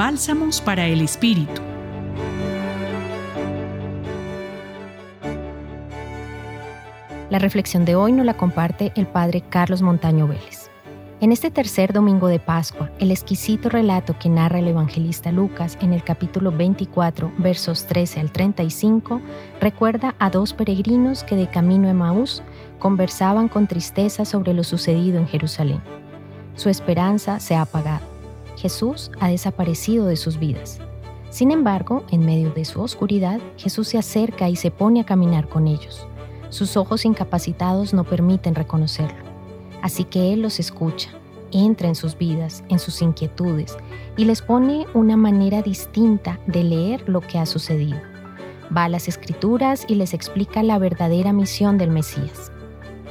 Bálsamos para el Espíritu. La reflexión de hoy nos la comparte el Padre Carlos Montaño Vélez. En este tercer domingo de Pascua, el exquisito relato que narra el evangelista Lucas en el capítulo 24, versos 13 al 35, recuerda a dos peregrinos que de camino a Maús conversaban con tristeza sobre lo sucedido en Jerusalén. Su esperanza se ha apagado. Jesús ha desaparecido de sus vidas. Sin embargo, en medio de su oscuridad, Jesús se acerca y se pone a caminar con ellos. Sus ojos incapacitados no permiten reconocerlo. Así que Él los escucha, entra en sus vidas, en sus inquietudes, y les pone una manera distinta de leer lo que ha sucedido. Va a las escrituras y les explica la verdadera misión del Mesías.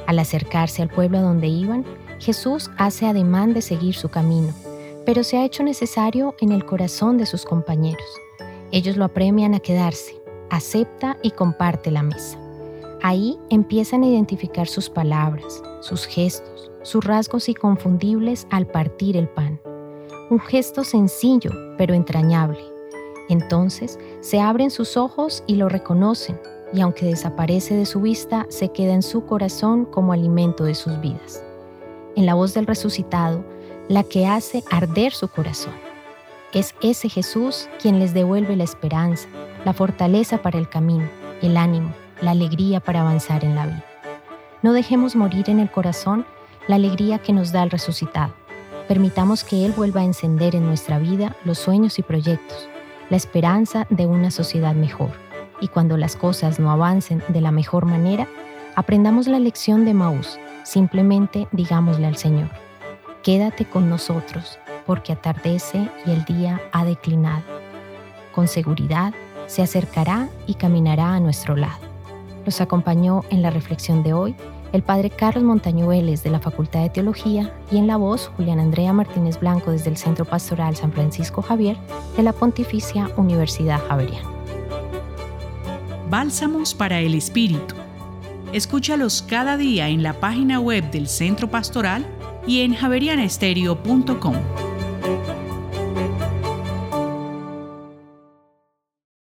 Al acercarse al pueblo a donde iban, Jesús hace ademán de seguir su camino, pero se ha hecho necesario en el corazón de sus compañeros. Ellos lo apremian a quedarse, acepta y comparte la mesa. Ahí empiezan a identificar sus palabras, sus gestos, sus rasgos inconfundibles al partir el pan. Un gesto sencillo, pero entrañable. Entonces se abren sus ojos y lo reconocen, y aunque desaparece de su vista, se queda en su corazón como alimento de sus vidas. En la voz del resucitado, la que hace arder su corazón. Es ese Jesús quien les devuelve la esperanza, la fortaleza para el camino, el ánimo, la alegría para avanzar en la vida. No dejemos morir en el corazón la alegría que nos da el resucitado. Permitamos que Él vuelva a encender en nuestra vida los sueños y proyectos, la esperanza de una sociedad mejor. Y cuando las cosas no avancen de la mejor manera, aprendamos la lección de Maús. Simplemente digámosle al Señor, quédate con nosotros, porque atardece y el día ha declinado. Con seguridad se acercará y caminará a nuestro lado. Nos acompañó en la reflexión de hoy el padre Carlos Montaño Vélez de la Facultad de Teología y en la voz Julián Andrea Martínez Blanco desde el Centro Pastoral San Francisco Javier de la Pontificia Universidad Javeriana. Bálsamos para el Espíritu. Escúchalos cada día en la página web del Centro Pastoral y en javerianestereo.com.